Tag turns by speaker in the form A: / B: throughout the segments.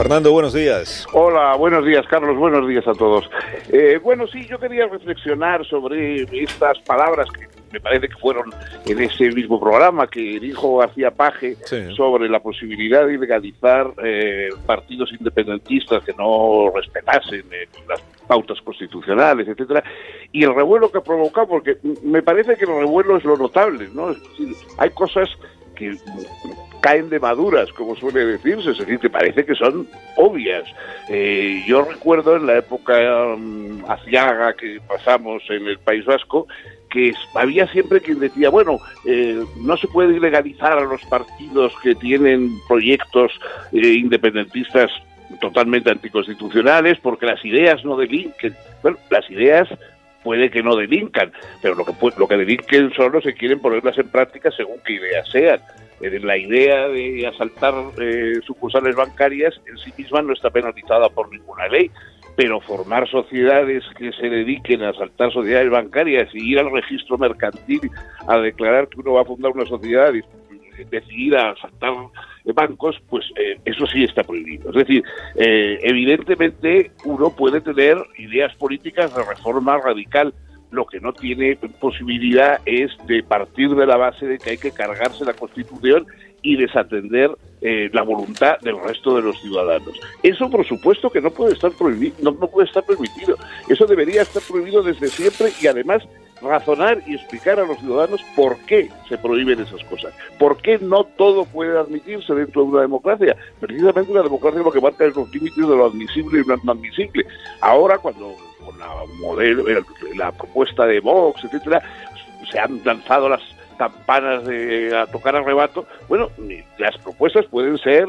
A: Fernando, buenos días.
B: Hola, buenos días, Carlos. Buenos días a todos. Eh, bueno, sí, yo quería reflexionar sobre estas palabras que me parece que fueron en ese mismo programa que dijo García Paje
A: Sí.
B: sobre la posibilidad de legalizar eh, partidos independentistas que no respetasen eh, las pautas constitucionales, etcétera, y el revuelo que ha provocado, porque me parece que el revuelo es lo notable, ¿no? Es decir, hay cosas que caen de maduras, como suele decirse, es decir, que parece que son obvias. Eh, yo recuerdo en la época um, aciaga que pasamos en el País Vasco, que había siempre quien decía, bueno, eh, no se puede ilegalizar a los partidos que tienen proyectos eh, independentistas totalmente anticonstitucionales porque las ideas no delinquen. Bueno, las ideas puede que no delincan, pero lo que, lo que delinquen son los que quieren ponerlas en práctica según qué ideas sean. Eh, La idea de asaltar eh, sucursales bancarias en sí misma no está penalizada por ninguna ley, pero formar sociedades que se dediquen a asaltar sociedades bancarias y ir al registro mercantil a declarar que uno va a fundar una sociedad y decidir a asaltar bancos, pues eh, eso sí está prohibido. Es decir, eh, evidentemente uno puede tener ideas políticas de reforma radical, lo que no tiene posibilidad es de partir de la base de que hay que cargarse la Constitución y desatender eh, la voluntad del resto de los ciudadanos. Eso, por supuesto, que no puede estar prohibido, no, no puede estar permitido. Eso debería estar prohibido desde siempre y además razonar y explicar a los ciudadanos por qué se prohíben esas cosas, por qué no todo puede admitirse dentro de una democracia. Precisamente una democracia lo que marca es los límites de lo admisible y lo no admisible. Ahora, cuando con la modelo, la propuesta de Vox, etcétera, se han lanzado las campanas de a tocar al rebato, bueno, las propuestas pueden ser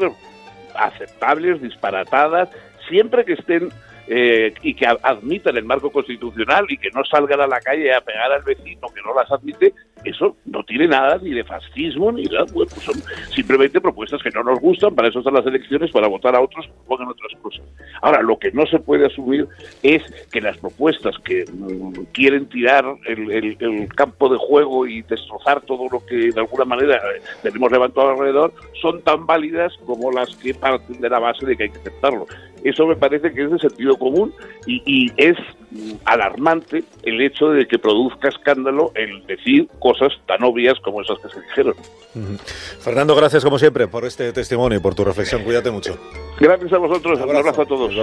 B: aceptables, disparatadas, siempre que estén eh, y que admitan el marco constitucional y que no salgan a la calle a pegar al vecino que no las admite, eso no tiene nada ni de fascismo ni nada, bueno, pues son simplemente propuestas que no nos gustan, para eso están las elecciones, para votar a otros que pongan otras cosas. Ahora, lo que no se puede asumir es que las propuestas que mm, quieren tirar el, campo de juego y destrozar todo lo que de alguna manera eh, tenemos levantado alrededor son tan válidas como las que parten de la base de que hay que aceptarlo. Eso me parece que es de sentido común y, y es alarmante el hecho de que produzca escándalo el decir cosas tan obvias como esas que se dijeron.
A: Fernando, gracias como siempre por este testimonio y por tu reflexión. Cuídate mucho.
B: Gracias a vosotros, un
A: Abrazo.
B: abrazo a todos.